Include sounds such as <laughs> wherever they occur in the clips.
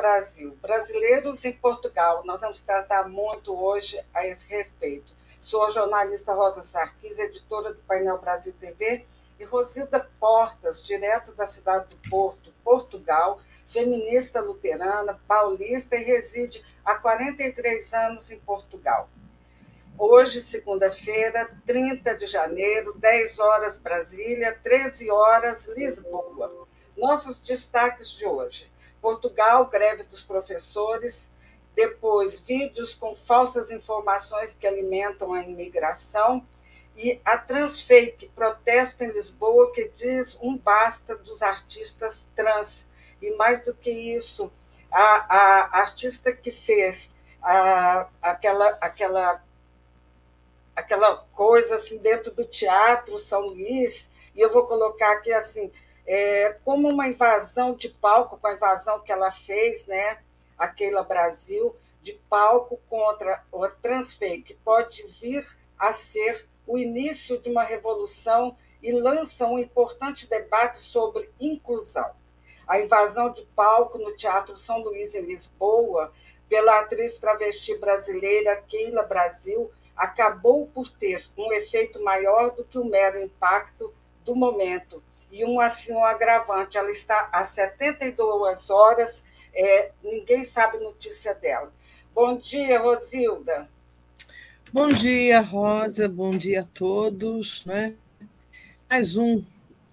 Brasil. Brasileiros em Portugal. Nós vamos tratar muito hoje a esse respeito. Sou a jornalista Rosa Sarquis, editora do Painel Brasil TV, e Rosilda Portas, direto da cidade do Porto, Portugal, feminista luterana, paulista e reside há 43 anos em Portugal. Hoje, segunda-feira, 30 de janeiro, 10 horas Brasília, 13 horas Lisboa. Nossos destaques de hoje: Portugal, greve dos professores, depois vídeos com falsas informações que alimentam a imigração e a Transfake, protesto em Lisboa que diz um basta dos artistas trans. E mais do que isso, a, a artista que fez a, aquela, aquela aquela coisa assim dentro do teatro São Luís, e eu vou colocar aqui assim, é, como uma invasão de palco, com a invasão que ela fez, né, aquela Brasil, de palco contra o transfake, pode vir a ser o início de uma revolução e lança um importante debate sobre inclusão. A invasão de palco no Teatro São Luís, em Lisboa, pela atriz travesti brasileira Keila Brasil, acabou por ter um efeito maior do que o mero impacto do momento. E um, assim, um agravante, ela está há 72 horas, é, ninguém sabe notícia dela. Bom dia, Rosilda. Bom dia, Rosa, bom dia a todos. Né? Mais um,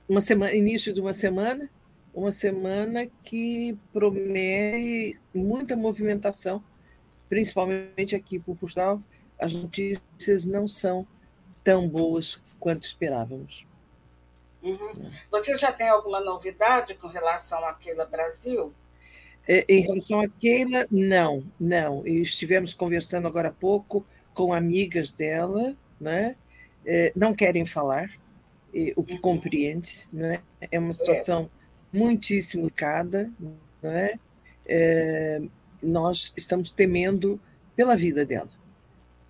uma semana, início de uma semana, uma semana que promete muita movimentação, principalmente aqui por Portugal, as notícias não são tão boas quanto esperávamos. Uhum. Você já tem alguma novidade com relação àquela Brasil? É, em relação à Keila, não, não. Estivemos conversando agora há pouco com amigas dela, né? É, não querem falar, o que uhum. compreende, né? É uma situação é. muitíssimo delicada, né? É, nós estamos temendo pela vida dela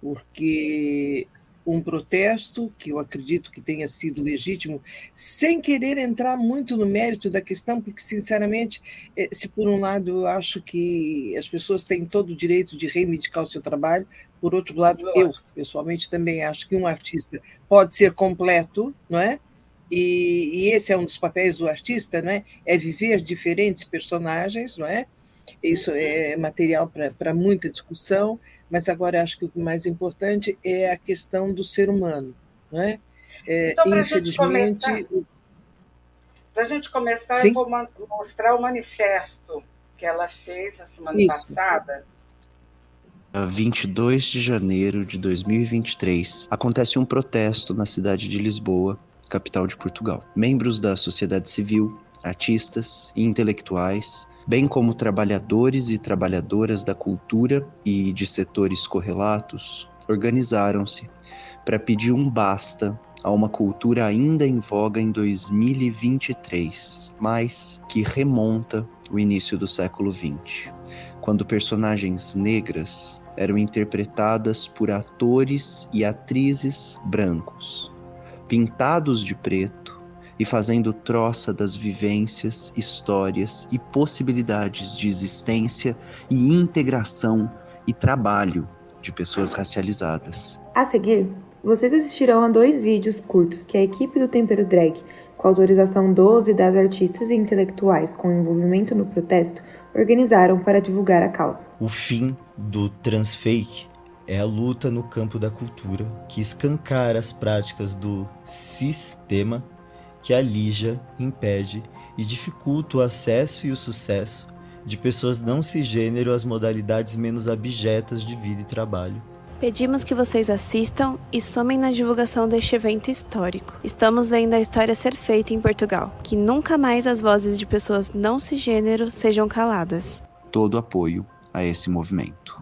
porque um protesto, que eu acredito que tenha sido legítimo, sem querer entrar muito no mérito da questão, porque, sinceramente, eh, se por um lado eu acho que as pessoas têm todo o direito de reivindicar o seu trabalho, por outro lado, eu, pessoalmente, também acho que um artista pode ser completo, não é? E, e esse é um dos papéis do artista, não é? É viver diferentes personagens, não é? Isso é material para muita discussão mas agora acho que o mais importante é a questão do ser humano. Não é? É, então, para a gente começar, a gente começar eu vou mostrar o manifesto que ela fez a semana Isso. passada. 22 de janeiro de 2023, acontece um protesto na cidade de Lisboa, capital de Portugal. Membros da sociedade civil, artistas e intelectuais bem como trabalhadores e trabalhadoras da cultura e de setores correlatos, organizaram-se para pedir um basta a uma cultura ainda em voga em 2023, mas que remonta o início do século XX, quando personagens negras eram interpretadas por atores e atrizes brancos, pintados de preto e fazendo troça das vivências, histórias e possibilidades de existência e integração e trabalho de pessoas racializadas. A seguir, vocês assistirão a dois vídeos curtos que a equipe do Tempero Drag, com autorização dos e das artistas e intelectuais com envolvimento no protesto, organizaram para divulgar a causa. O fim do transfake é a luta no campo da cultura que escancara as práticas do sistema que alija, impede e dificulta o acesso e o sucesso de pessoas não cisgênero às modalidades menos abjetas de vida e trabalho. Pedimos que vocês assistam e somem na divulgação deste evento histórico. Estamos vendo a história ser feita em Portugal. Que nunca mais as vozes de pessoas não cisgênero sejam caladas. Todo apoio a esse movimento.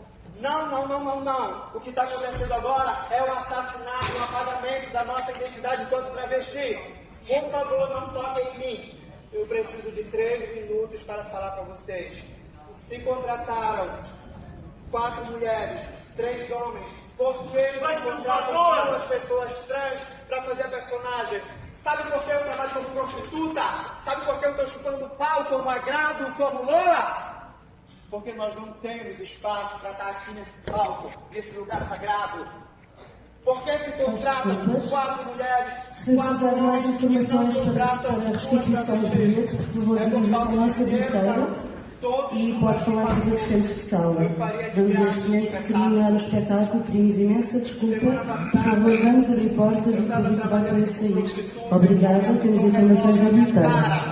Não, não, não, não, não. O que está acontecendo agora é o assassinato, o apagamento da nossa identidade enquanto travesti. Por favor, não toquem em mim. Eu preciso de três minutos para falar com vocês. Se contrataram quatro mulheres, três homens, por que não contratam duas pessoas trans para fazer a personagem? Sabe por que eu trabalho como prostituta? Sabe por que eu estou chupando pau como agrado, como loa? Porque nós não temos espaço para estar aqui nesse palco, nesse lugar sagrado. Por que se contratam quatro mulheres, se quatro homens e não contratam duas travestis? É por falta de dinheiro e pode falar com os assistentes de sala. Vamos neste momento terminar o espetáculo, pedimos imensa desculpa. Por favor, vamos abrir portas e o público vai poder sair. Obrigada, temos informações da bilheteira.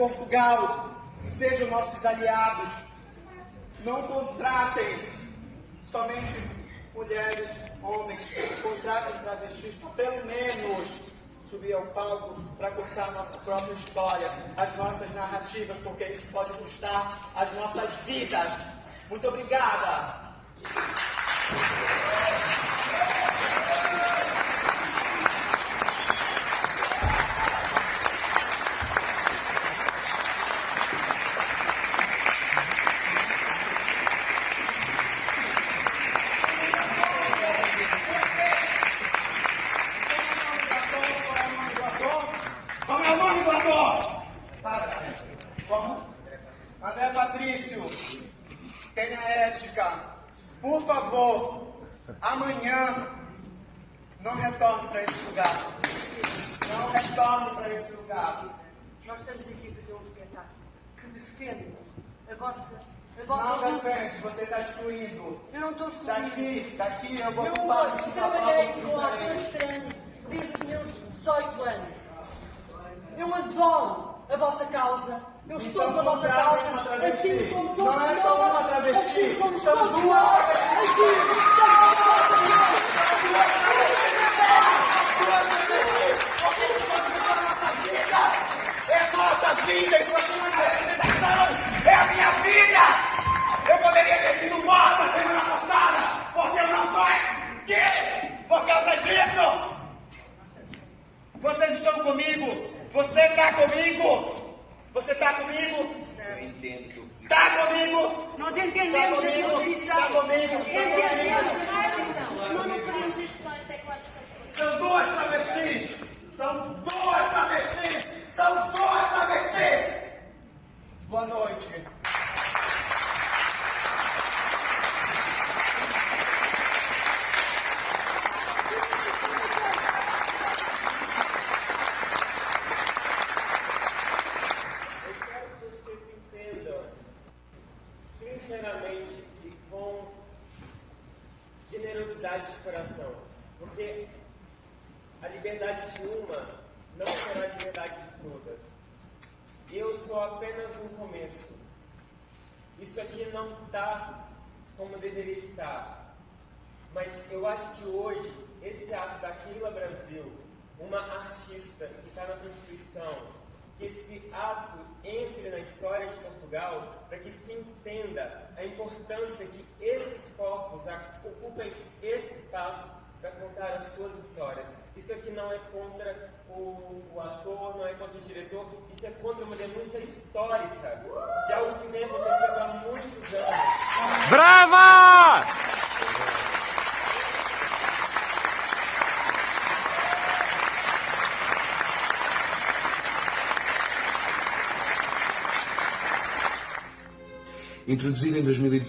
Portugal, sejam nossos aliados. Não contratem somente mulheres, homens, contratem travestis para pelo menos subir ao palco para contar nossa própria história, as nossas narrativas, porque isso pode custar as nossas vidas. Muito obrigada!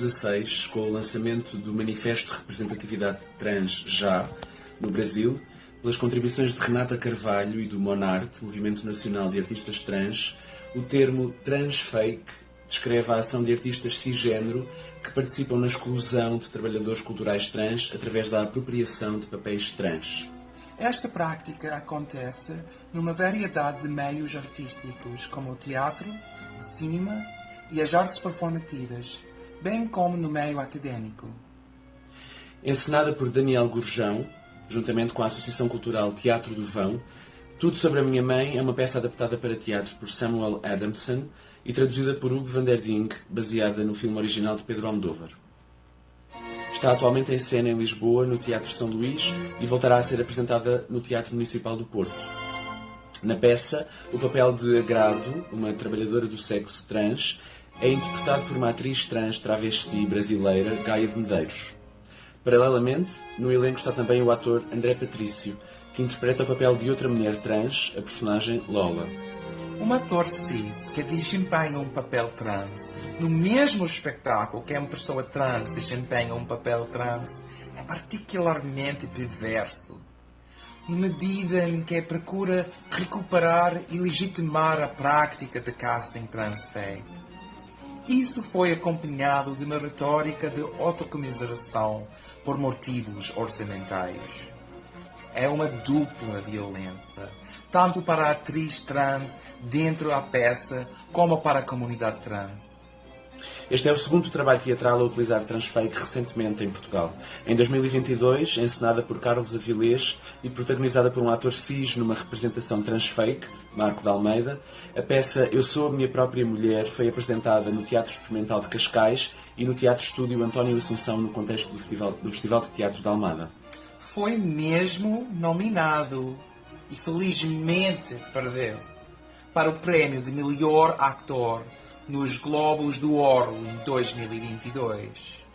2016 com o lançamento do Manifesto de Representatividade Trans Já, no Brasil, pelas contribuições de Renata Carvalho e do Monarte, Movimento Nacional de Artistas Trans, o termo transfake descreve a ação de artistas cisgênero que participam na exclusão de trabalhadores culturais trans através da apropriação de papéis trans. Esta prática acontece numa variedade de meios artísticos, como o teatro, o cinema e as artes performativas, bem como no meio acadêmico. Encenada por Daniel Gurjão, juntamente com a Associação Cultural Teatro do Vão, Tudo sobre a Minha Mãe é uma peça adaptada para teatro por Samuel Adamson e traduzida por Hugo van der Ding, baseada no filme original de Pedro Almodóvar. Está atualmente em cena em Lisboa, no Teatro São Luís, e voltará a ser apresentada no Teatro Municipal do Porto. Na peça, o papel de Agrado, uma trabalhadora do sexo trans, é interpretado por uma atriz trans travesti brasileira, Gaia de Medeiros. Paralelamente, no elenco está também o ator André Patrício, que interpreta o papel de outra mulher trans, a personagem Lola. Um ator cis que desempenha um papel trans no mesmo espetáculo que uma pessoa trans desempenha um papel trans é particularmente perverso. Na medida em que procura recuperar e legitimar a prática de casting transfeito. Isso foi acompanhado de uma retórica de autocomiseração por motivos orçamentais. É uma dupla violência tanto para a atriz trans dentro da peça como para a comunidade trans. Este é o segundo trabalho teatral a utilizar transfake recentemente em Portugal. Em 2022, encenada por Carlos Avilés e protagonizada por um ator cis numa representação transfake, Marco de Almeida, a peça Eu Sou a Minha Própria Mulher foi apresentada no Teatro Experimental de Cascais e no Teatro Estúdio António Assunção no contexto do Festival, do Festival de Teatro de Almada. Foi mesmo nominado e felizmente perdeu para o prémio de melhor ator nos Globos do Ouro em 2022.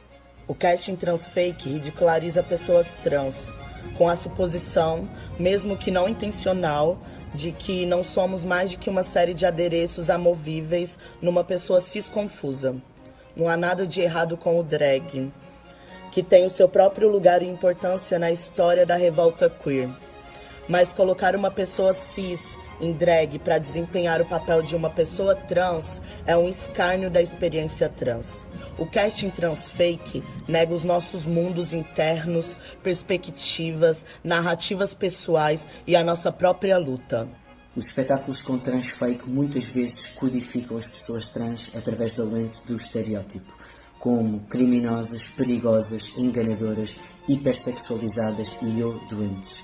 O casting transfake ridiculariza pessoas trans, com a suposição, mesmo que não intencional, de que não somos mais do que uma série de adereços amovíveis numa pessoa cis confusa. Não há nada de errado com o drag, que tem o seu próprio lugar e importância na história da revolta queer. Mas colocar uma pessoa cis em drag para desempenhar o papel de uma pessoa trans é um escárnio da experiência trans. O casting trans fake nega os nossos mundos internos, perspectivas, narrativas pessoais e a nossa própria luta. Os espetáculos com trans fake muitas vezes codificam as pessoas trans através da lente do estereótipo, como criminosas, perigosas, enganadoras, hipersexualizadas e ou doentes.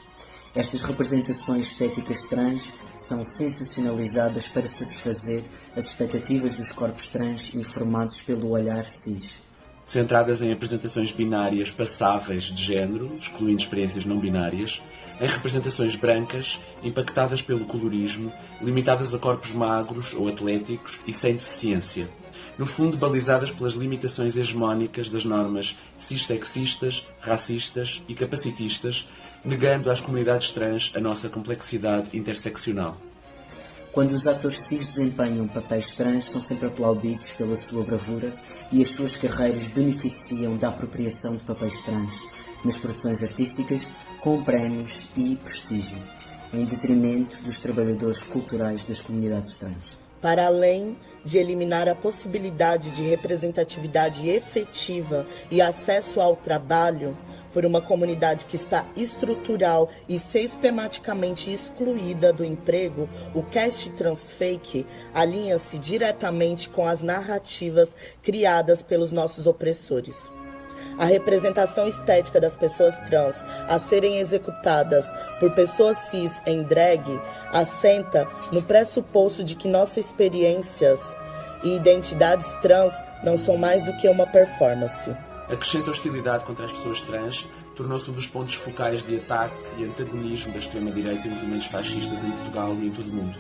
Estas representações estéticas trans são sensacionalizadas para satisfazer as expectativas dos corpos trans informados pelo olhar cis. Centradas em apresentações binárias passáveis de género, excluindo experiências não binárias, em representações brancas, impactadas pelo colorismo, limitadas a corpos magros ou atléticos e sem deficiência. No fundo, balizadas pelas limitações hegemónicas das normas cissexistas, racistas e capacitistas negando às comunidades trans a nossa complexidade interseccional. Quando os atores cis desempenham papéis trans, são sempre aplaudidos pela sua bravura e as suas carreiras beneficiam da apropriação de papéis trans nas produções artísticas com prémios e prestígio, em detrimento dos trabalhadores culturais das comunidades trans. Para além de eliminar a possibilidade de representatividade efetiva e acesso ao trabalho, por uma comunidade que está estrutural e sistematicamente excluída do emprego, o cast transfake alinha-se diretamente com as narrativas criadas pelos nossos opressores. A representação estética das pessoas trans a serem executadas por pessoas cis em drag assenta no pressuposto de que nossas experiências e identidades trans não são mais do que uma performance. A crescente hostilidade contra as pessoas trans tornou-se um dos pontos focais de ataque e antagonismo da extrema-direita e movimentos fascistas em Portugal e em todo o mundo.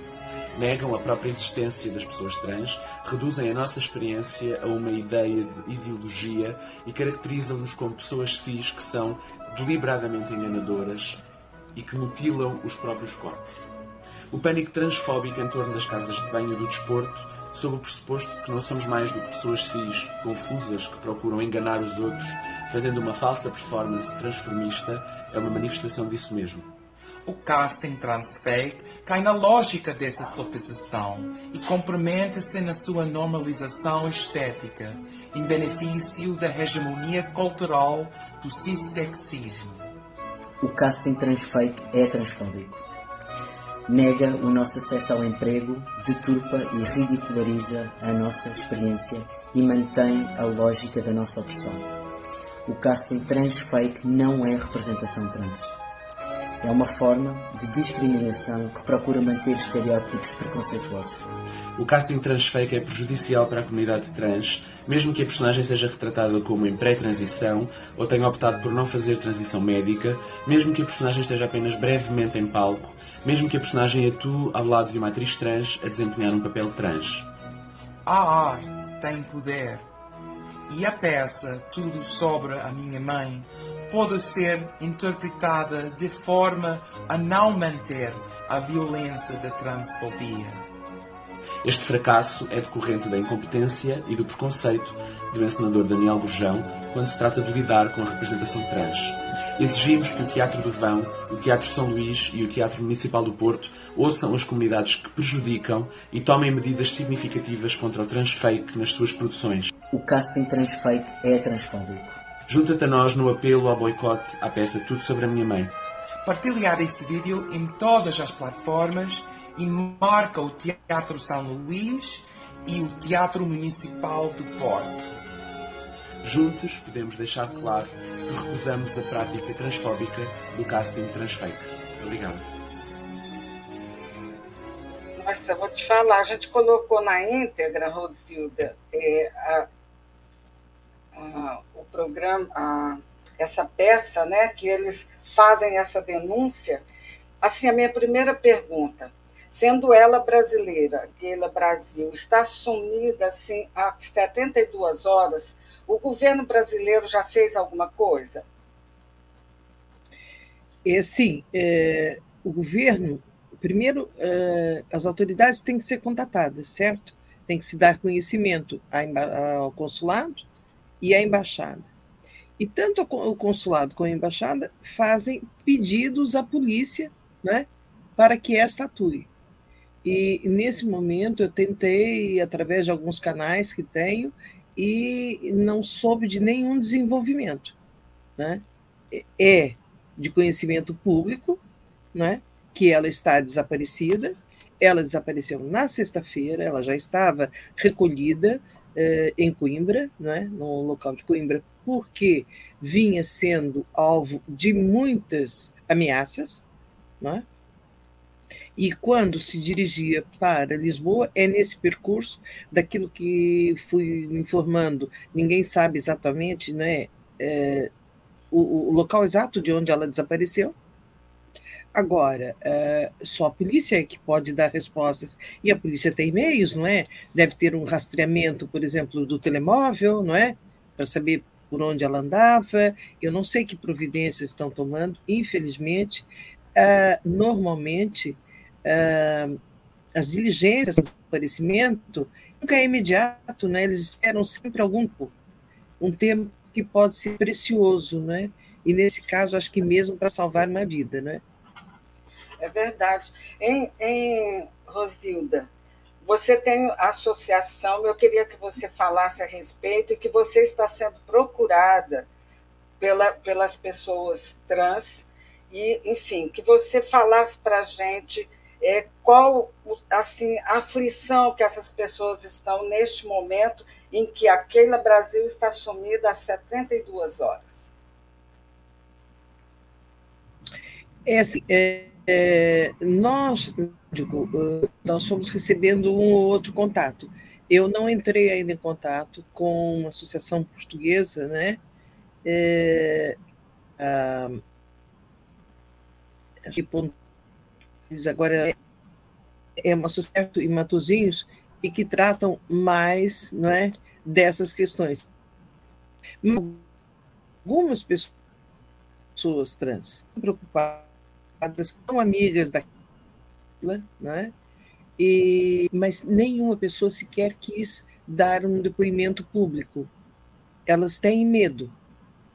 Negam a própria existência das pessoas trans, reduzem a nossa experiência a uma ideia de ideologia e caracterizam-nos como pessoas cis que são deliberadamente enganadoras e que mutilam os próprios corpos. O pânico transfóbico em torno das casas de banho do desporto sob o pressuposto de que não somos mais do que pessoas cis, confusas, que procuram enganar os outros, fazendo uma falsa performance transformista, é uma manifestação disso mesmo. O casting transfake cai na lógica dessa suposição e compromete-se na sua normalização estética, em benefício da hegemonia cultural do cissexismo. O casting transfake é transfóbico. Nega o nosso acesso ao emprego, deturpa e ridiculariza a nossa experiência e mantém a lógica da nossa opressão. O casting transfake não é representação trans. É uma forma de discriminação que procura manter estereótipos preconceituosos. O casting transfake é prejudicial para a comunidade trans, mesmo que a personagem seja retratada como em pré-transição ou tenha optado por não fazer transição médica, mesmo que a personagem esteja apenas brevemente em palco, mesmo que a personagem atue ao lado de uma atriz trans a desempenhar um papel trans. A arte tem poder. E a peça Tudo sobre a Minha Mãe pode ser interpretada de forma a não manter a violência da transfobia. Este fracasso é decorrente da incompetência e do preconceito do encenador Daniel Gurjão quando se trata de lidar com a representação trans. Exigimos que o Teatro do Vão, o Teatro São Luís e o Teatro Municipal do Porto ouçam as comunidades que prejudicam e tomem medidas significativas contra o transfake nas suas produções. O casting transfake é transfóbico. Junta-te a nós no apelo ao boicote à peça Tudo sobre a Minha Mãe. Partilhar este vídeo em todas as plataformas e marca o Teatro São Luís e o Teatro Municipal do Porto. Juntos podemos deixar claro que recusamos a prática transfóbica do casting transfake. Obrigado. Nossa, vou te falar, a gente colocou na íntegra, Rosilda, é, a, a, o programa, a, essa peça, né, que eles fazem essa denúncia. Assim, a minha primeira pergunta, sendo ela brasileira, Guila Brasil, está sumida assim há 72 horas, o governo brasileiro já fez alguma coisa? É, sim, é, o governo, primeiro, é, as autoridades têm que ser contatadas, certo? Tem que se dar conhecimento ao consulado e à embaixada. E tanto o consulado como a embaixada fazem pedidos à polícia né, para que esta atue. E nesse momento eu tentei, através de alguns canais que tenho, e não soube de nenhum desenvolvimento. Né? É de conhecimento público né, que ela está desaparecida. Ela desapareceu na sexta-feira, ela já estava recolhida eh, em Coimbra, né, no local de Coimbra, porque vinha sendo alvo de muitas ameaças. Né? E quando se dirigia para Lisboa, é nesse percurso, daquilo que fui informando, ninguém sabe exatamente né, é, o, o, local exato de onde ela desapareceu. Agora, é, só a polícia é que pode dar respostas, e a polícia tem meios, não é? Deve ter um rastreamento, por exemplo, do telemóvel, não é? Para saber por onde ela andava. Eu não sei que providências estão tomando, infelizmente. É, normalmente, uh, as diligências do desaparecimento nunca é imediato, né? Eles esperam sempre algum tempo, um tempo que pode ser precioso, né? E nesse caso, acho que mesmo para salvar uma vida, né? É verdade. Em, em Rosilda, você tem associação, eu queria que você falasse a respeito e que você está sendo procurada pela, pelas pessoas trans e, enfim, que você falasse para a gente é, qual assim, a aflição que essas pessoas estão neste momento em que a Keila Brasil está sumida há 72 horas. É, assim, é, é, nós, digo, nós fomos recebendo um ou outro contato. Eu não entrei ainda em contato com uma associação portuguesa, né? É, a, agora é, é uma sociedade em Matozinhos e que tratam mais não é, dessas questões. Algumas pessoas trans preocupadas são amigas daquela, né? E, mas nenhuma pessoa sequer quis dar um depoimento público. Elas têm medo,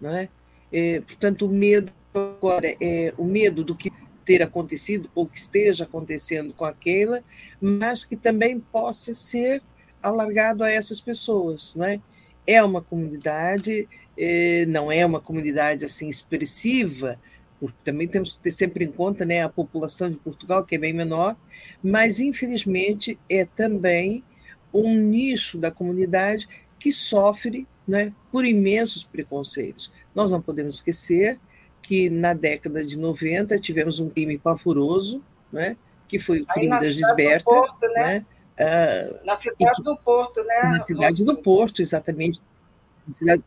não é? é portanto, o medo agora é o medo do que ter acontecido ou que esteja acontecendo com aquela, mas que também possa ser alargado a essas pessoas, não é? É uma comunidade, eh, não é uma comunidade assim expressiva, porque também temos que ter sempre em conta né, a população de Portugal, que é bem menor, mas infelizmente é também um nicho da comunidade que sofre né, por imensos preconceitos. Nós não podemos esquecer que na década de 90 tivemos um crime pavoroso, né, que foi o crime da Gisberta. Porto, né? né? Uh, na cidade do Porto, né? Na cidade do Porto, exatamente. Cidade,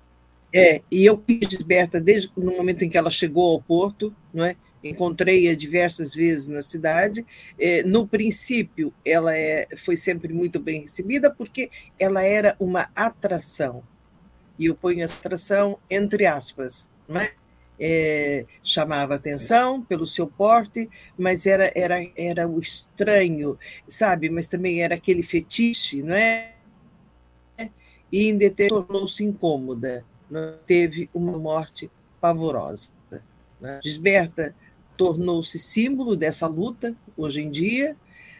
é, e eu fiz Gisberta desde no momento em que ela chegou ao Porto, não é? encontrei-a diversas vezes na cidade. É, no princípio, ela é, foi sempre muito bem recebida, porque ela era uma atração. E eu ponho essa atração entre aspas, não é? Chamava atenção pelo seu porte, mas era, era, era o estranho, sabe? Mas também era aquele fetiche, não é? E em tornou-se incômoda, teve uma morte pavorosa. Né? Desberta tornou-se símbolo dessa luta hoje em dia,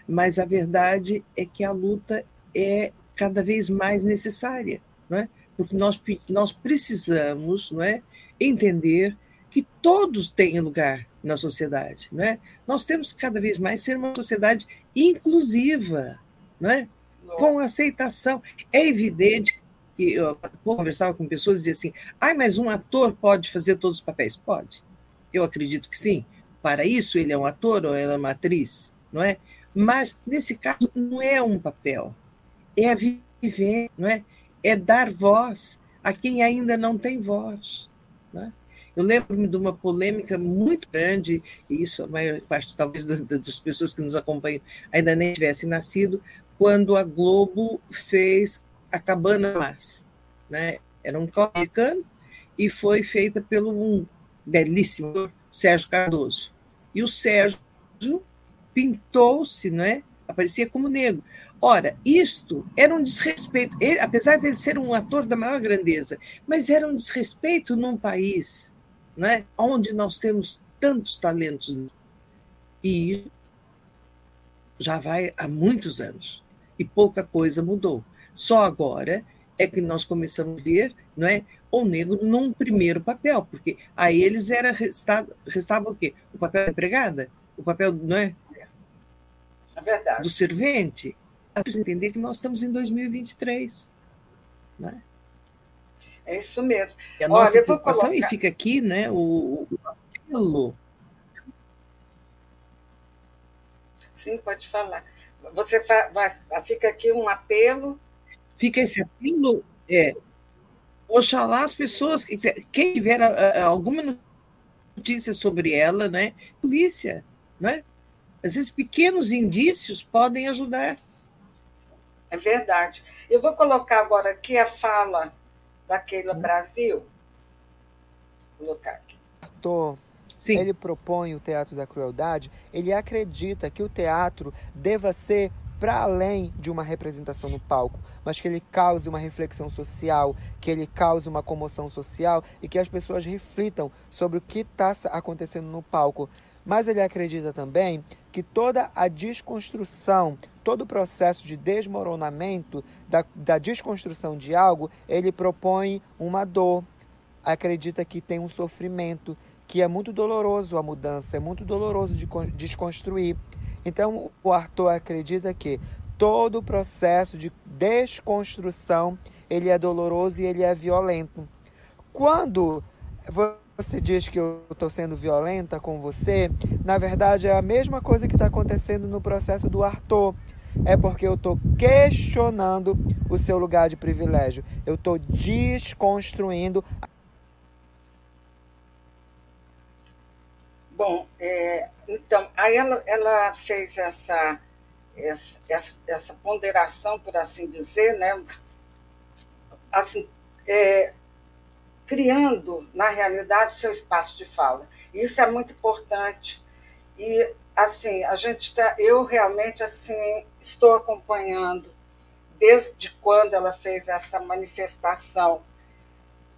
mas a verdade é que a luta é cada vez mais necessária, não é? porque nós, nós precisamos não é, entender que todos têm lugar na sociedade. Não é? Nós temos que cada vez mais ser uma sociedade inclusiva, não é? com aceitação. É evidente que eu conversava com pessoas e dizia assim: ah, mas um ator pode fazer todos os papéis? Pode. Eu acredito que sim, para isso ele é um ator ou ela é uma atriz, não é? Mas nesse caso não é um papel, é a viver, não é? É dar voz a quem ainda não tem voz. Eu lembro-me de uma polêmica muito grande, e isso a maior parte, talvez, das pessoas que nos acompanham ainda nem tivessem nascido, quando a Globo fez a Cabana Mas. Né? Era um clássico e foi feita pelo um belíssimo Sérgio Cardoso. E o Sérgio pintou-se, não é? Aparecia como negro. Ora, isto era um desrespeito, ele, apesar de ele ser um ator da maior grandeza, mas era um desrespeito num país não é? onde nós temos tantos talentos. E já vai há muitos anos. E pouca coisa mudou. Só agora é que nós começamos a ver não é, o negro num primeiro papel, porque a eles era restava, restava o quê? O papel da empregada, o papel não é? É verdade. do servente. Para entender que nós estamos em 2023. Né? É isso mesmo. E a Olha, nossa preocupação, colocar... e fica aqui né, o, o apelo. Sim, pode falar. Você vai, vai, fica aqui um apelo. Fica esse apelo, é, Oxalá as pessoas, quem tiver alguma notícia sobre ela, né? Polícia, né? Às vezes pequenos indícios podem ajudar. É verdade. Eu vou colocar agora aqui a fala da Keila hum. Brasil. Vou colocar aqui. Tô. Sim. Ele propõe o teatro da crueldade, ele acredita que o teatro deva ser para além de uma representação no palco, mas que ele cause uma reflexão social, que ele cause uma comoção social e que as pessoas reflitam sobre o que está acontecendo no palco. Mas ele acredita também que toda a desconstrução, todo o processo de desmoronamento, da, da desconstrução de algo, ele propõe uma dor. Acredita que tem um sofrimento, que é muito doloroso a mudança, é muito doloroso de desconstruir. Então, o Arthur acredita que todo o processo de desconstrução ele é doloroso e ele é violento. Quando você diz que eu estou sendo violenta com você, na verdade é a mesma coisa que está acontecendo no processo do Arthur. É porque eu estou questionando o seu lugar de privilégio. Eu estou desconstruindo Bom, é, então, aí ela, ela fez essa, essa, essa, ponderação, por assim dizer, né? assim, é, criando, na realidade, seu espaço de fala. Isso é muito importante. E, assim, a gente está, eu realmente, assim, estou acompanhando desde quando ela fez essa manifestação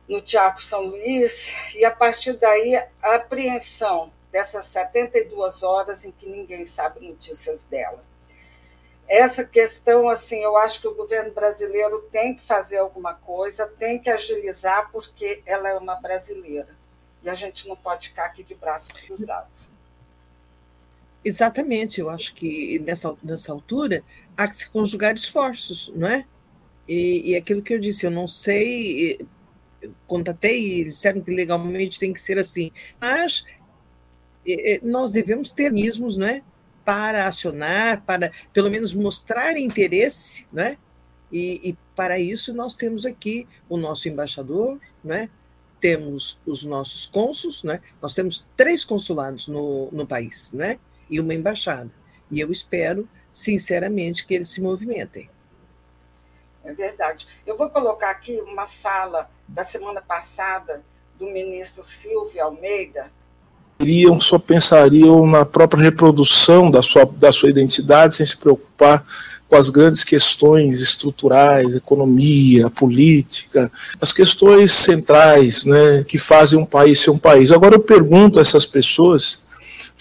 no Teatro São Luís, e a partir daí a apreensão dessas 72 horas em que ninguém sabe notícias dela. Essa questão, assim, eu acho que o governo brasileiro tem que fazer alguma coisa, tem que agilizar, porque ela é uma brasileira. e a gente não pode ficar aqui de braços cruzados. Exatamente, eu acho que nessa, nessa altura há que se conjugar esforços, não é? E, e aquilo que eu disse, eu não sei, contatei e disseram que legalmente tem que ser assim, mas nós devemos ter mecanismos, não é? Para acionar, para pelo menos mostrar interesse, né? E, e para isso nós temos aqui o nosso embaixador, né? Temos os nossos cônsuls, né? Nós temos três consulados no, no país, né? E uma embaixada. E eu espero, sinceramente, que eles se movimentem. É verdade. Eu vou colocar aqui uma fala da semana passada do ministro Silvio Almeida. Iriam, só pensariam na própria reprodução da sua, da sua identidade, sem se preocupar com as grandes questões estruturais, economia, política, as questões centrais né, que fazem um país ser um país. Agora eu pergunto a essas pessoas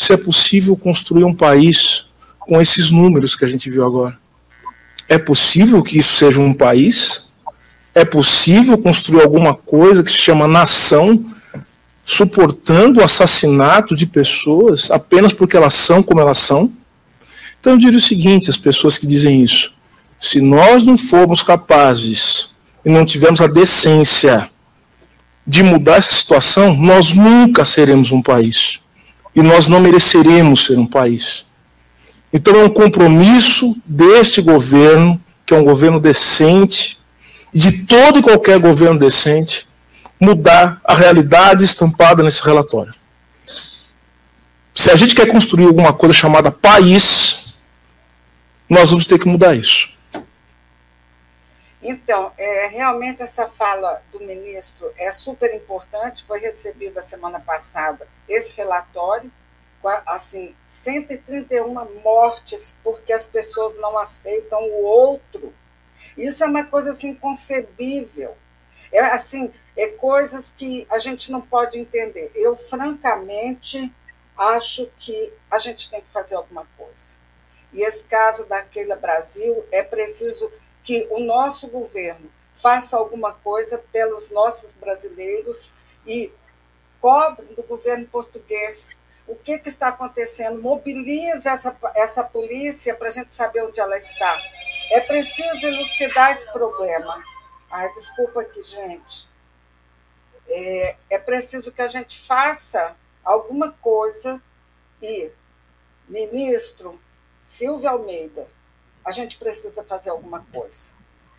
se é possível construir um país com esses números que a gente viu agora. É possível que isso seja um país? É possível construir alguma coisa que se chama nação, suportando o assassinato de pessoas apenas porque elas são como elas são? Então eu diria o seguinte: as pessoas que dizem isso, se nós não formos capazes e não tivermos a decência de mudar essa situação, nós nunca seremos um país. E nós não mereceremos ser um país. Então é um compromisso deste governo, que é um governo decente, de todo e qualquer governo decente, mudar a realidade estampada nesse relatório. Se a gente quer construir alguma coisa chamada país, nós vamos ter que mudar isso. Então, é, realmente essa fala do ministro é super importante, foi recebida semana passada esse relatório, assim, 131 mortes porque as pessoas não aceitam o outro. Isso é uma coisa assim inconcebível. É assim, é coisas que a gente não pode entender. Eu francamente acho que a gente tem que fazer alguma coisa. E esse caso da Keila Brasil é preciso que o nosso governo faça alguma coisa pelos nossos brasileiros e cobre do governo português o que, que está acontecendo, mobilize essa, essa polícia para a gente saber onde ela está. É preciso elucidar esse problema. Ai, desculpa aqui, gente. É, é preciso que a gente faça alguma coisa e, ministro Silvio Almeida, a gente precisa fazer alguma coisa.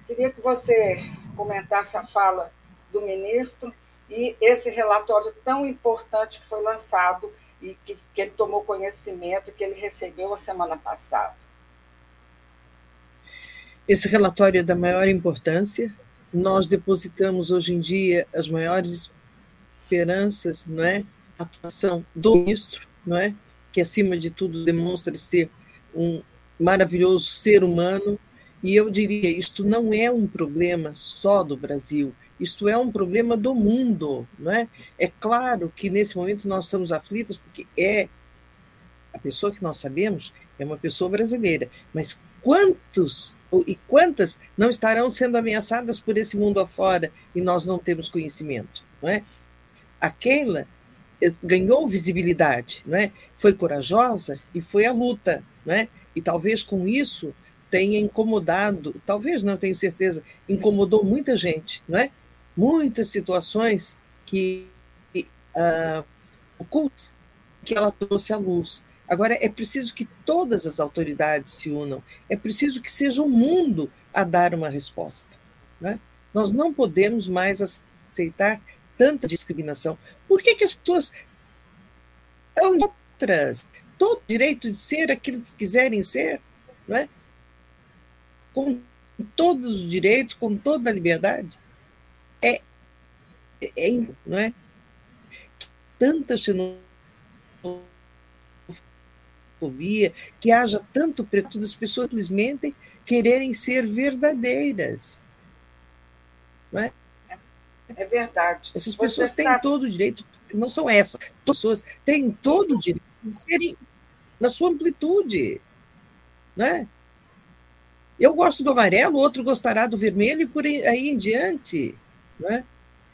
Queria que você comentasse a fala do ministro e esse relatório tão importante que foi lançado e que, que ele tomou conhecimento, que ele recebeu a semana passada. Esse relatório é da maior importância. Nós depositamos hoje em dia as maiores esperanças, não é? A atuação do ministro, não é? Que acima de tudo demonstra ser um maravilhoso ser humano. E eu diria, isto não é um problema só do Brasil, isto é um problema do mundo, não é? É claro que nesse momento nós estamos aflitos porque é a pessoa que nós sabemos é uma pessoa brasileira, mas quantos e quantas não estarão sendo ameaçadas por esse mundo afora e nós não temos conhecimento, não é? A Keila eh, ganhou visibilidade, não é? Foi corajosa e foi à luta, não é? E talvez com isso tenha incomodado, talvez não tenho certeza, incomodou muita gente, não é? muitas situações que uh, ocultas que ela trouxe à luz. Agora, é preciso que todas as autoridades se unam, é preciso que seja o mundo a dar uma resposta. Né? Nós não podemos mais aceitar tanta discriminação. Por que, que as pessoas são outras? Todo o direito de ser aquilo que quiserem ser, não é? com todos os direitos, com toda a liberdade é, é não é? Tanta xenofobia, que haja tanto preto, as pessoas simplesmente quererem ser verdadeiras. Não é? É verdade. Essas pessoas Você têm todo o direito, não são essas, pessoas têm todo o direito de serem na sua amplitude. Né? Eu gosto do amarelo, outro gostará do vermelho e por aí em diante. Né?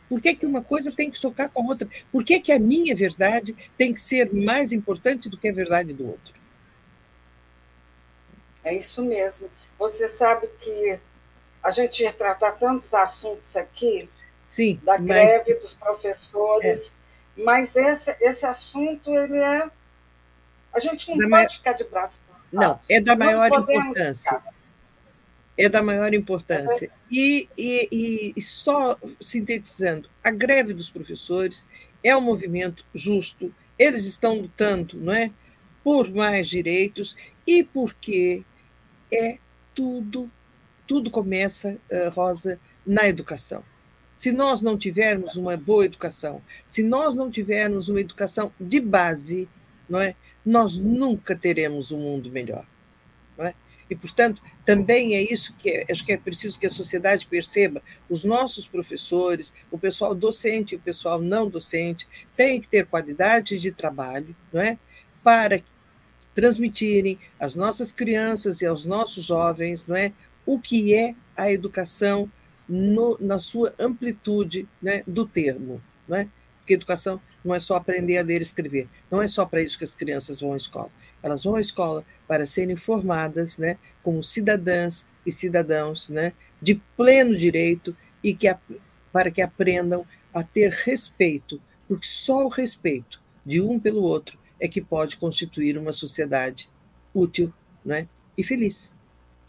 Por que, que uma coisa tem que chocar com a outra? Por que, que a minha verdade tem que ser mais importante do que a verdade do outro? É isso mesmo. Você sabe que a gente ia tratar tantos assuntos aqui, Sim, da greve dos professores, é. mas esse, esse assunto, ele é... A gente não da pode ficar de braço cruzados. Não, é da maior importância. Ficar. É da maior importância. É. E, e, e só sintetizando, a greve dos professores é um movimento justo, eles estão lutando não é, por mais direitos e porque é tudo, tudo começa, uh, Rosa, na educação. Se nós não tivermos uma boa educação, se nós não tivermos uma educação de base, não é, nós nunca teremos um mundo melhor. É? E, portanto, também é isso que é, acho que é preciso que a sociedade perceba. Os nossos professores, o pessoal docente o pessoal não docente, têm que ter qualidade de trabalho, não é? Para transmitirem às nossas crianças e aos nossos jovens, não é? O que é a educação no, na sua amplitude né, do termo, não é? Porque educação não é só aprender a ler e escrever, não é só para isso que as crianças vão à escola. Elas vão à escola para serem formadas né, como cidadãs e cidadãos né, de pleno direito e que, para que aprendam a ter respeito, porque só o respeito de um pelo outro é que pode constituir uma sociedade útil né, e feliz.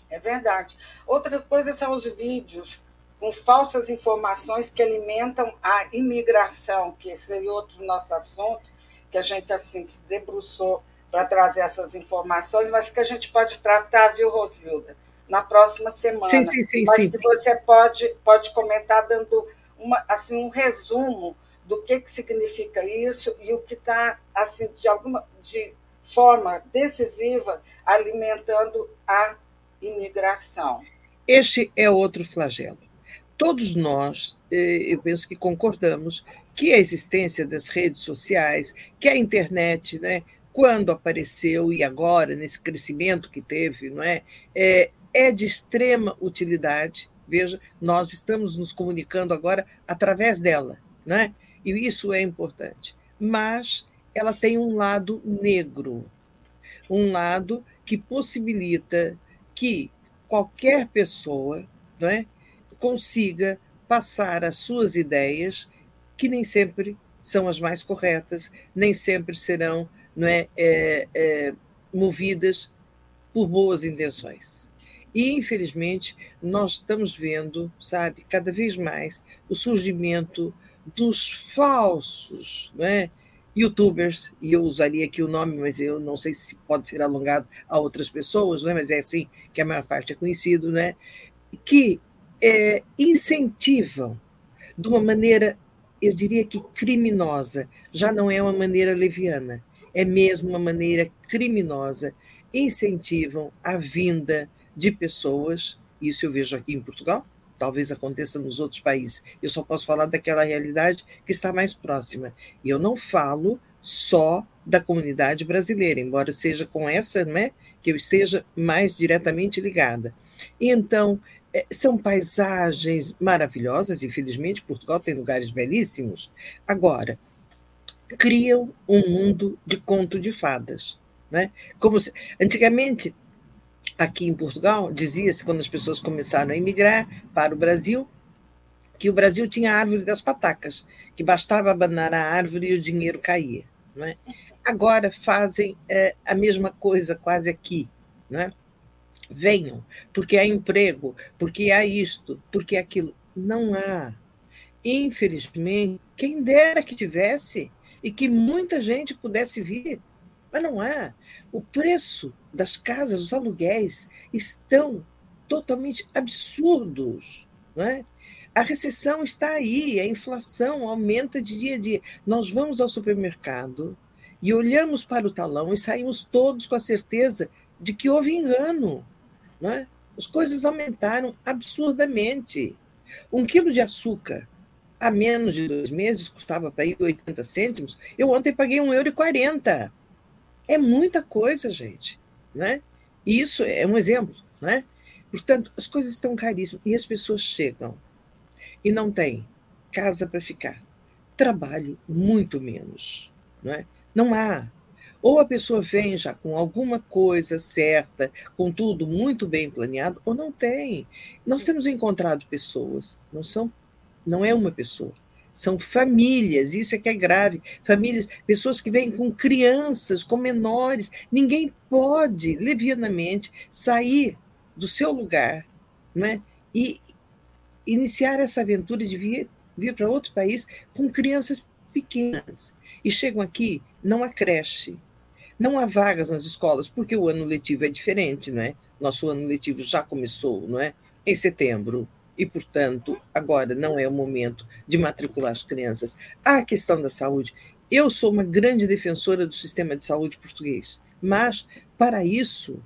É verdade. Outra coisa são os vídeos com falsas informações que alimentam a imigração, que seria outro nosso assunto, que a gente assim se debruçou para trazer essas informações, mas que a gente pode tratar, viu, Rosilda, na próxima semana. Sim, sim, sim. Mas sim. que você pode, pode comentar dando uma, assim, um resumo do que, que significa isso e o que está, assim, de alguma de forma decisiva, alimentando a imigração. Este é outro flagelo. Todos nós, eh, eu penso que concordamos que a existência das redes sociais, que a internet, né, quando apareceu e agora nesse crescimento que teve, não é, é, é de extrema utilidade. Veja, nós estamos nos comunicando agora através dela, não é? E isso é importante. Mas ela tem um lado negro, um lado que possibilita que qualquer pessoa, não é, consiga passar as suas ideias, que nem sempre são as mais corretas, nem sempre serão não é, é, é, movidas por boas intenções. E, infelizmente, nós estamos vendo, sabe, cada vez mais o surgimento dos falsos né, youtubers, e eu usaria aqui o nome, mas eu não sei se pode ser alongado a outras pessoas, né, mas é assim que a maior parte é conhecido, né, que é, incentivam de uma maneira, eu diria que criminosa, já não é uma maneira leviana, é mesmo uma maneira criminosa, incentivam a vinda de pessoas, isso eu vejo aqui em Portugal, talvez aconteça nos outros países. Eu só posso falar daquela realidade que está mais próxima. E eu não falo só da comunidade brasileira, embora seja com essa, né, que eu esteja mais diretamente ligada. Então, são paisagens maravilhosas, infelizmente, Portugal tem lugares belíssimos. Agora, criam um mundo de conto de fadas. Né? Como se, antigamente, aqui em Portugal, dizia-se, quando as pessoas começaram a emigrar para o Brasil, que o Brasil tinha a árvore das patacas, que bastava abanar a árvore e o dinheiro caía. Não é? Agora fazem é, a mesma coisa quase aqui. Não é? Venham, porque há emprego, porque há isto, porque aquilo. Não há. Infelizmente, quem dera que tivesse, e que muita gente pudesse vir, mas não há. O preço das casas, os aluguéis, estão totalmente absurdos. Não é? A recessão está aí, a inflação aumenta de dia a dia. Nós vamos ao supermercado e olhamos para o talão e saímos todos com a certeza de que houve engano. Não é? As coisas aumentaram absurdamente. Um quilo de açúcar há menos de dois meses custava para ir 80 cêntimos. Eu ontem paguei 1,40€. É muita coisa, gente. Né? E isso é um exemplo. Né? Portanto, as coisas estão caríssimas e as pessoas chegam e não têm casa para ficar. Trabalho, muito menos. Não, é? não há. Ou a pessoa vem já com alguma coisa certa, com tudo muito bem planeado, ou não tem. Nós temos encontrado pessoas, não são, não é uma pessoa, são famílias, isso é que é grave. Famílias, pessoas que vêm com crianças, com menores. Ninguém pode, levianamente, sair do seu lugar né, e iniciar essa aventura de vir, vir para outro país com crianças pequenas. E chegam aqui, não há creche, não há vagas nas escolas, porque o ano letivo é diferente, não é? Nosso ano letivo já começou, não é? Em setembro e, portanto, agora não é o momento de matricular as crianças. Há a questão da saúde. Eu sou uma grande defensora do sistema de saúde português, mas, para isso,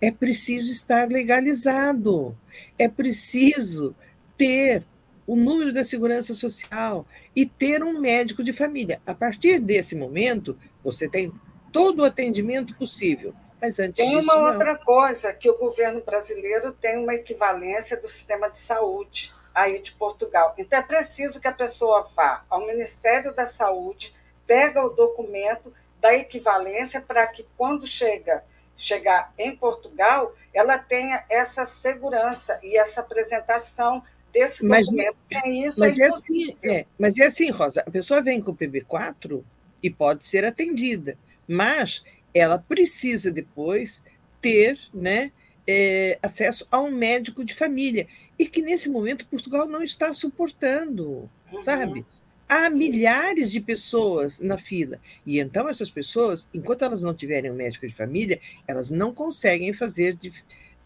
é preciso estar legalizado, é preciso ter o número da segurança social e ter um médico de família. A partir desse momento, você tem todo o atendimento possível. Mas antes tem disso, uma não. outra coisa, que o governo brasileiro tem uma equivalência do sistema de saúde aí de Portugal. Então é preciso que a pessoa vá ao Ministério da Saúde, pega o documento da equivalência para que quando chega chegar em Portugal, ela tenha essa segurança e essa apresentação desse Mas, documento. Sem isso mas é é assim, é, mas é assim, Rosa, a pessoa vem com o PB4 e pode ser atendida, mas ela precisa depois ter né, é, acesso a um médico de família. E que nesse momento Portugal não está suportando, Uhum. sabe? Há milhares de pessoas na fila. E então essas pessoas, enquanto elas não tiverem um médico de família, elas não conseguem fazer de,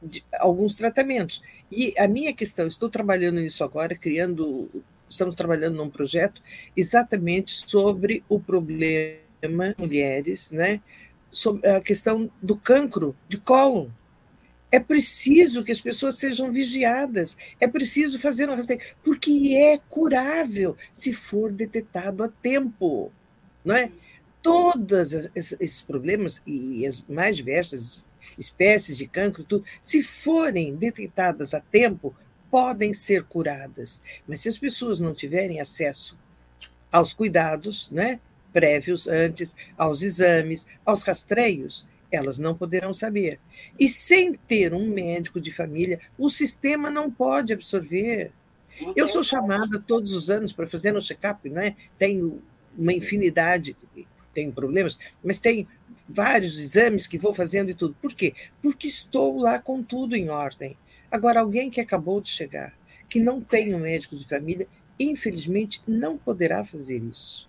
de, alguns tratamentos. E a minha questão, estou trabalhando nisso agora, criando, estamos trabalhando num projeto exatamente sobre o problema mulheres, né? sobre a questão do cancro de cólon. É preciso que as pessoas sejam vigiadas, é preciso fazer um rastreio, porque é curável se for detectado a tempo. Não é? Todos esses problemas e as mais diversas espécies de cancro, tudo, se forem detectadas a tempo, podem ser curadas. Mas se as pessoas não tiverem acesso aos cuidados, né? Prévios antes aos exames, aos rastreios, elas não poderão saber. E sem ter um médico de família, o sistema não pode absorver. Eu sou chamada todos os anos para fazer um check-up, não é? Tenho uma infinidade, tenho problemas, mas tem vários exames que vou fazendo e tudo. Por quê? Porque estou lá com tudo em ordem. Agora, alguém que acabou de chegar, que não tem um médico de família, infelizmente não poderá fazer isso.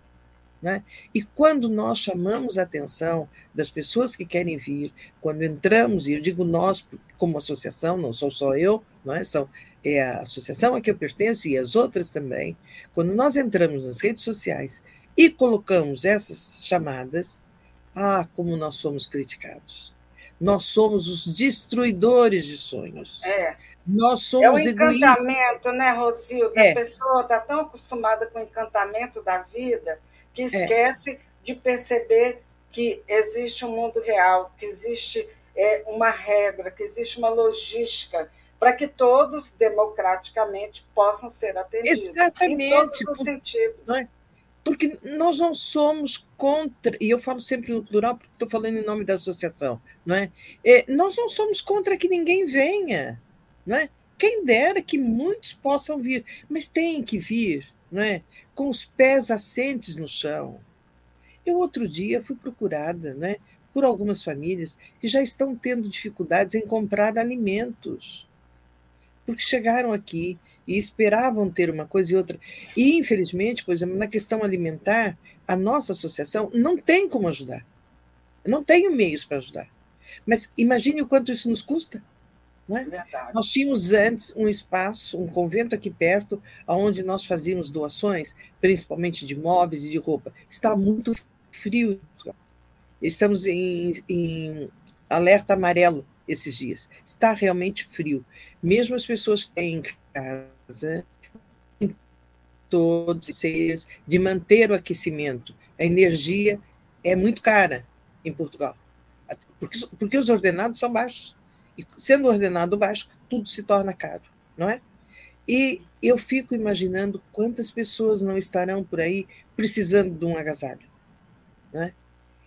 Né? E quando nós chamamos a atenção das pessoas que querem vir, quando entramos, e eu digo nós como associação, não sou só eu, não é? São, é a associação a que eu pertenço e as outras também, quando nós entramos nas redes sociais e colocamos essas chamadas, ah, como nós somos criticados. Nós somos os destruidores de sonhos. É. Nós somos é o encantamento, egoístas. né, Rosilda? É. A pessoa está tão acostumada com o encantamento da vida que esquece é. de perceber que existe um mundo real, que existe é, uma regra, que existe uma logística para que todos democraticamente possam ser atendidos. Exatamente. Em todos os sentidos. É? Porque nós não somos contra, e eu falo sempre no plural porque estou falando em nome da associação, não é? é? Nós não somos contra que ninguém venha, não é? Quem dera que muitos possam vir, mas tem que vir, é? com os pés assentes no chão. Eu, outro dia, fui procurada né, por algumas famílias que já estão tendo dificuldades em comprar alimentos, porque chegaram aqui e esperavam ter uma coisa e outra. E, infelizmente, por exemplo, na questão alimentar, a nossa associação não tem como ajudar. Não tem meios para ajudar. Mas imagine o quanto isso nos custa. É? Nós tínhamos antes um espaço, um convento aqui perto, onde nós fazíamos doações, principalmente de móveis e de roupa. Está muito frio. Estamos em, em alerta amarelo esses dias. Está realmente frio. Mesmo as pessoas que têm em casa, todos os de manter o aquecimento. A energia é muito cara em Portugal, porque, porque os ordenados são baixos. E sendo ordenado baixo, tudo se torna caro, não é? E eu fico imaginando quantas pessoas não estarão por aí precisando de um agasalho. Né?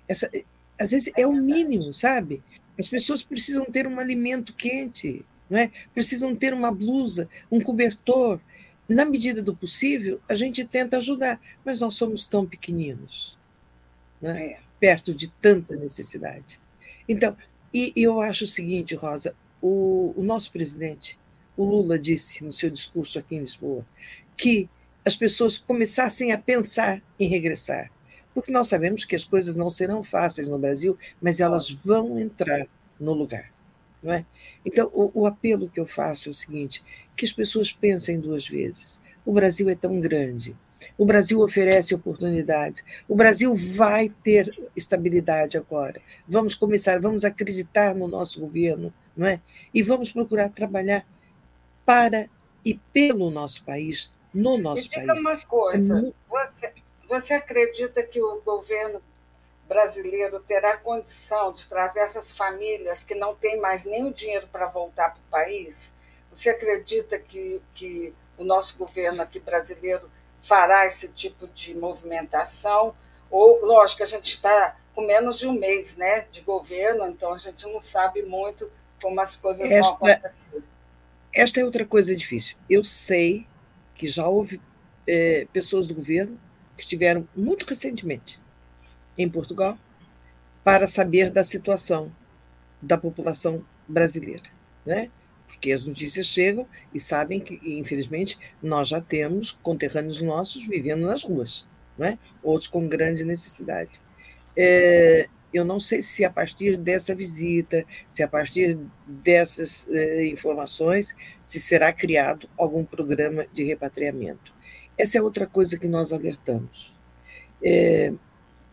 Essa, às vezes é o mínimo, sabe? As pessoas precisam ter um alimento quente, não é? precisam ter uma blusa, um cobertor. Na medida do possível, a gente tenta ajudar, mas nós somos tão pequeninos, né? perto de tanta necessidade. Então, e eu acho o seguinte, Rosa, o, o nosso presidente, o Lula, disse no seu discurso aqui em Lisboa, que as pessoas começassem a pensar em regressar porque nós sabemos que as coisas não serão fáceis no Brasil, mas elas vão entrar no lugar. Não é? Então, o, o apelo que eu faço é o seguinte: que as pessoas pensem duas vezes. O Brasil é tão grande, o Brasil oferece oportunidades. O Brasil vai ter estabilidade agora. Vamos começar, vamos acreditar no nosso governo, não é? E vamos procurar trabalhar para e pelo nosso país, no nosso e diga país. uma coisa, você, você acredita que o governo brasileiro terá condição de trazer essas famílias que não têm mais nem o dinheiro para voltar para o país? Você acredita que, que o nosso governo aqui brasileiro fará esse tipo de movimentação? Ou, lógico, a gente está com menos de um mês né, de governo, então a gente não sabe muito como as coisas esta, vão acontecer. Esta é outra coisa difícil. Eu sei que já houve é, pessoas do governo que estiveram muito recentemente em Portugal para saber da situação da população brasileira, né? Porque as notícias chegam e sabem que, infelizmente, nós já temos conterrâneos nossos vivendo nas ruas, né? Outros com grande necessidade. É, eu não sei se a partir dessa visita, se a partir dessas eh, informações, se será criado algum programa de repatriamento. Essa é outra coisa que nós alertamos. É,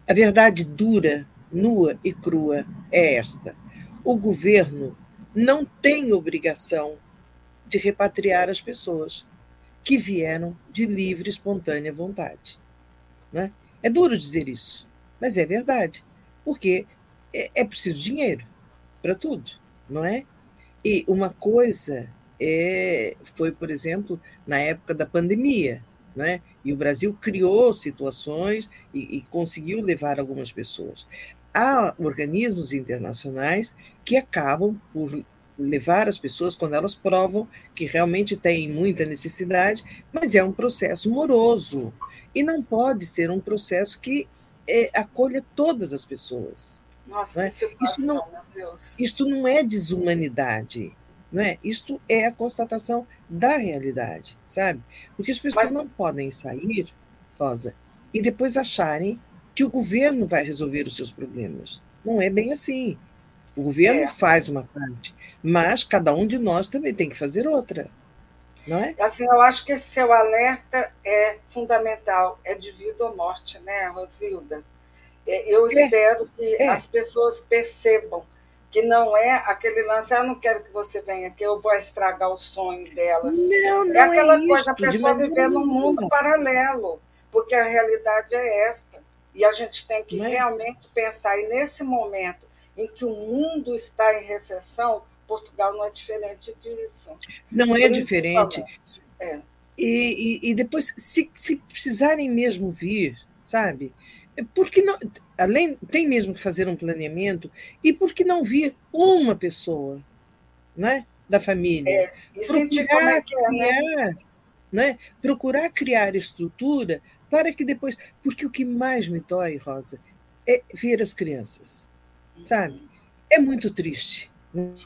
a verdade dura, nua e crua é esta: o governo não tem obrigação de repatriar as pessoas que vieram de livre, espontânea vontade. Né? É duro dizer isso, mas é verdade, porque é, é preciso dinheiro para tudo, não é? E uma coisa é, foi, por exemplo, na época da pandemia, né? E o Brasil criou situações e, e conseguiu levar algumas pessoas. Há organismos internacionais que acabam por levar as pessoas quando elas provam que realmente têm muita necessidade, mas é um processo moroso e não pode ser um processo que é, acolha todas as pessoas. Nossa, não é? situação, isto não, meu Deus. Isto não é desumanidade, não é? Isto é a constatação da realidade, sabe? Porque as pessoas Mas... não podem sair, Rosa, e depois acharem que o governo vai resolver os seus problemas. Não é bem assim. O governo é. faz uma parte, mas cada um de nós também tem que fazer outra. Não é? Assim, eu acho que esse seu alerta é fundamental, é de vida ou morte, né, Rosilda? É, eu é. espero que é. as pessoas percebam que não é aquele lance, ah, não quero que você venha aqui, eu vou estragar o sonho delas. Não, não é aquela é coisa, a pessoa viver num mundo paralelo, porque a realidade é esta. E a gente tem que é? realmente pensar, e nesse momento em que o mundo está em recessão, Portugal não é diferente disso. Não é diferente. É. E, e, e depois, se, se precisarem mesmo vir, sabe? Porque não, além tem mesmo que fazer um planeamento e por que não vir uma pessoa, né, da família? É, e sentir como é que é, né? criar, né? Procurar criar estrutura para que depois, porque o que mais me dói, Rosa, é ver as crianças, sabe? É muito triste,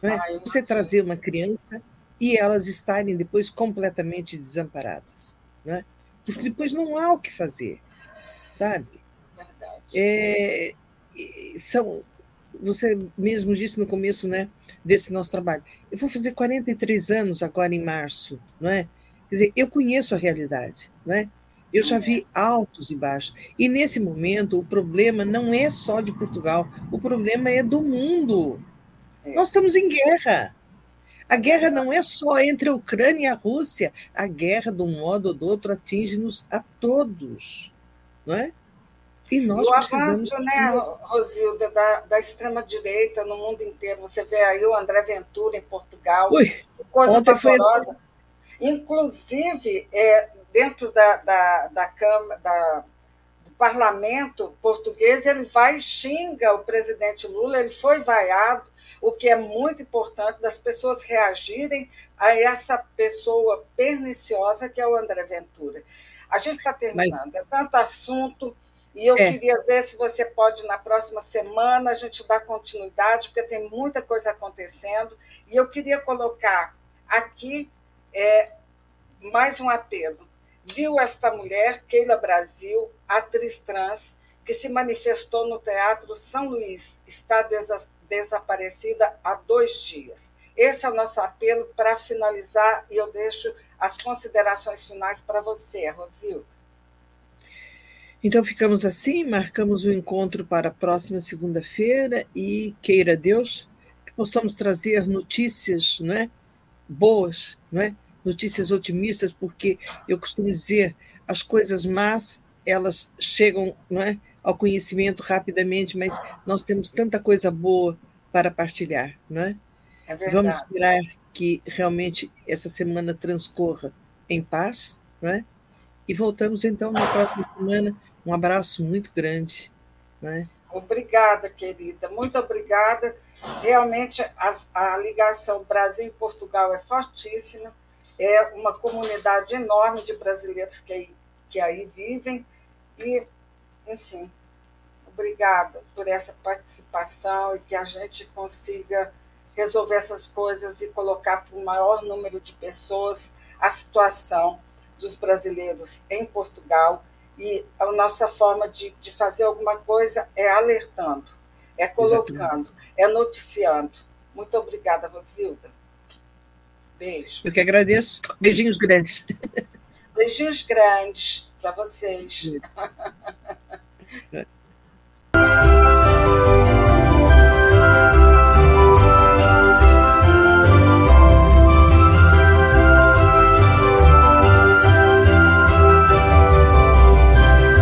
é? Ah, Você trazer uma criança e elas estarem depois completamente desamparadas, né? Porque depois não há o que fazer, sabe? É, são, você mesmo disse no começo né, desse nosso trabalho, eu vou fazer 43 anos agora em março, não é? Quer dizer, eu conheço a realidade, não é? Eu já vi altos e baixos. E nesse momento, o problema não é só de Portugal, o problema é do mundo. É. Nós estamos em guerra. A guerra não é só entre a Ucrânia e a Rússia. A guerra, de um modo ou do outro, atinge-nos a todos. Não é? E nós o avanço, né, Rosilda, da, da extrema-direita no mundo inteiro. Você vê aí o André Ventura em Portugal. Ui, que coisa pavorosa. Inclusive, é, dentro da, da, da, Câmara, da, do parlamento português, ele vai e xinga o presidente Lula, ele foi vaiado, o que é muito importante das pessoas reagirem a essa pessoa perniciosa que é o André Ventura. A gente está terminando, Mas... é tanto assunto, e eu é. queria ver se você pode, na próxima semana, a gente dar continuidade, porque tem muita coisa acontecendo, e eu queria colocar aqui é, mais um apelo. Viu esta mulher, Keila Brasil, atriz trans, que se manifestou no Teatro São Luís, está desa desaparecida há dois dias. Esse é o nosso apelo para finalizar e eu deixo as considerações finais para você, Rosilda. Então ficamos assim, marcamos o encontro para a próxima segunda-feira e queira Deus que possamos trazer notícias, não é? boas, não é? Notícias otimistas, porque eu costumo dizer, as coisas más, elas chegam não é? ao conhecimento rapidamente, mas nós temos tanta coisa boa para partilhar, não é? é verdade. Vamos esperar que realmente essa semana transcorra em paz, não é? E voltamos então na próxima semana. Um abraço muito grande, não é? Obrigada, querida, muito obrigada. Realmente a, a ligação Brasil e Portugal é fortíssima, é uma comunidade enorme de brasileiros que, que aí vivem, e, enfim, obrigada por essa participação e que a gente consiga resolver essas coisas e colocar para o maior número de pessoas a situação dos brasileiros em Portugal e a nossa forma de, de fazer alguma coisa é alertando, é colocando, Exatamente. é noticiando. Muito obrigada, Rosilda. Beijo. Eu que agradeço. Beijinhos grandes. Beijinhos grandes para vocês. <laughs>